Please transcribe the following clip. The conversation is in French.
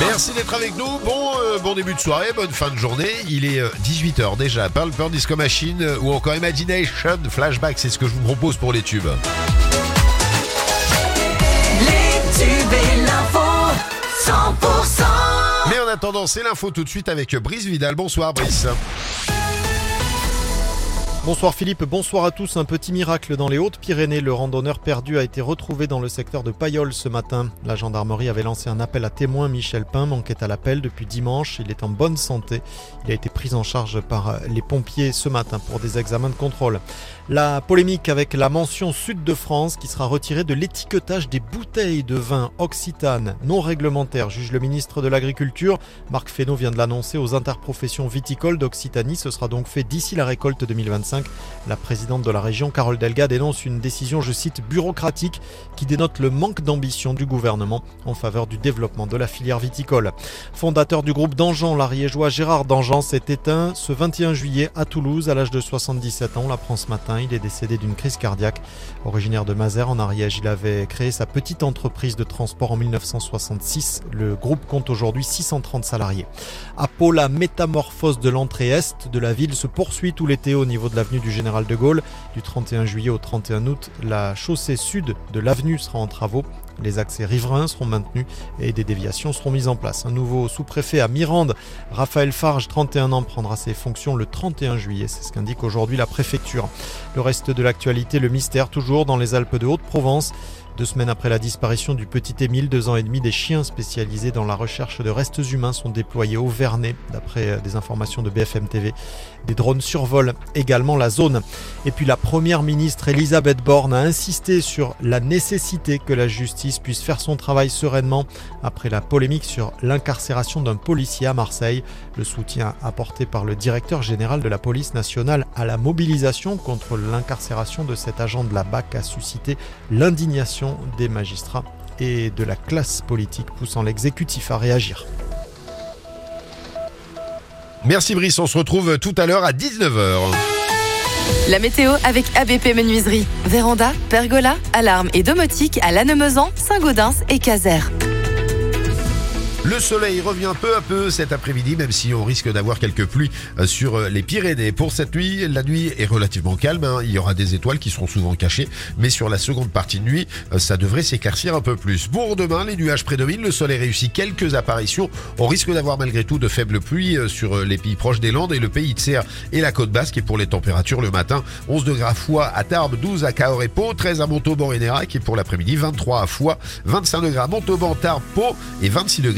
Merci d'être avec nous. Bon, euh, bon début de soirée, bonne fin de journée. Il est 18h déjà. Pearl Pearl Disco Machine euh, ou encore Imagination Flashback, c'est ce que je vous propose pour les tubes. Les tubes et l'info 100% Mais en attendant, c'est l'info tout de suite avec Brice Vidal. Bonsoir Brice. Bonsoir Philippe, bonsoir à tous. Un petit miracle dans les Hautes-Pyrénées. Le randonneur perdu a été retrouvé dans le secteur de Payolle ce matin. La gendarmerie avait lancé un appel à témoins. Michel Pain manquait à l'appel depuis dimanche. Il est en bonne santé. Il a été pris en charge par les pompiers ce matin pour des examens de contrôle. La polémique avec la mention Sud de France qui sera retirée de l'étiquetage des bouteilles de vin occitane non réglementaire, juge le ministre de l'Agriculture. Marc Fesneau vient de l'annoncer aux interprofessions viticoles d'Occitanie. Ce sera donc fait d'ici la récolte 2025. La présidente de la région, Carole Delga, dénonce une décision, je cite, bureaucratique qui dénote le manque d'ambition du gouvernement en faveur du développement de la filière viticole. Fondateur du groupe d'Angean, l'ariégeois Gérard Dangean s'est éteint ce 21 juillet à Toulouse à l'âge de 77 ans. On l'apprend ce matin. Il est décédé d'une crise cardiaque. Originaire de Mazères en Ariège, il avait créé sa petite entreprise de transport en 1966. Le groupe compte aujourd'hui 630 salariés. À Pau, la métamorphose de l'entrée est de la ville se poursuit tout l'été au niveau de du Général de Gaulle. Du 31 juillet au 31 août, la chaussée sud de l'avenue sera en travaux. Les accès riverains seront maintenus et des déviations seront mises en place. Un nouveau sous-préfet à Mirande, Raphaël Farge, 31 ans, prendra ses fonctions le 31 juillet. C'est ce qu'indique aujourd'hui la préfecture. Le reste de l'actualité, le mystère toujours dans les Alpes de Haute-Provence. Deux semaines après la disparition du petit Émile, deux ans et demi, des chiens spécialisés dans la recherche de restes humains sont déployés au Vernet, d'après des informations de BFM TV. Des drones survolent également la zone. Et puis la première ministre Elisabeth Borne a insisté sur la nécessité que la justice puisse faire son travail sereinement après la polémique sur l'incarcération d'un policier à Marseille. Le soutien apporté par le directeur général de la police nationale à la mobilisation contre l'incarcération de cet agent de la BAC a suscité l'indignation des magistrats et de la classe politique poussant l'exécutif à réagir. Merci Brice, on se retrouve tout à l'heure à 19h. La météo avec ABP Menuiserie. Véranda, pergola, alarme et domotique à Lannemezan, Saint-Gaudens et Caser. Le soleil revient peu à peu cet après-midi, même si on risque d'avoir quelques pluies euh, sur euh, les Pyrénées. Pour cette nuit, la nuit est relativement calme. hein. Il y aura des étoiles qui seront souvent cachées, mais sur la seconde partie de nuit, euh, ça devrait s'éclaircir un peu plus. Pour demain, les nuages prédominent. Le soleil réussit quelques apparitions. On risque d'avoir malgré tout de faibles pluies sur les pays proches des Landes et le pays de Serre et la côte basque. Et pour les températures, le matin, 11 degrés à Foix, à Tarbes, 12 à Cahors et Pau, 13 à Montauban et Nérac. Et pour l'après-midi, 23 à Foix, 25 degrés à Montauban, Tarbes, Pau et 26 degrés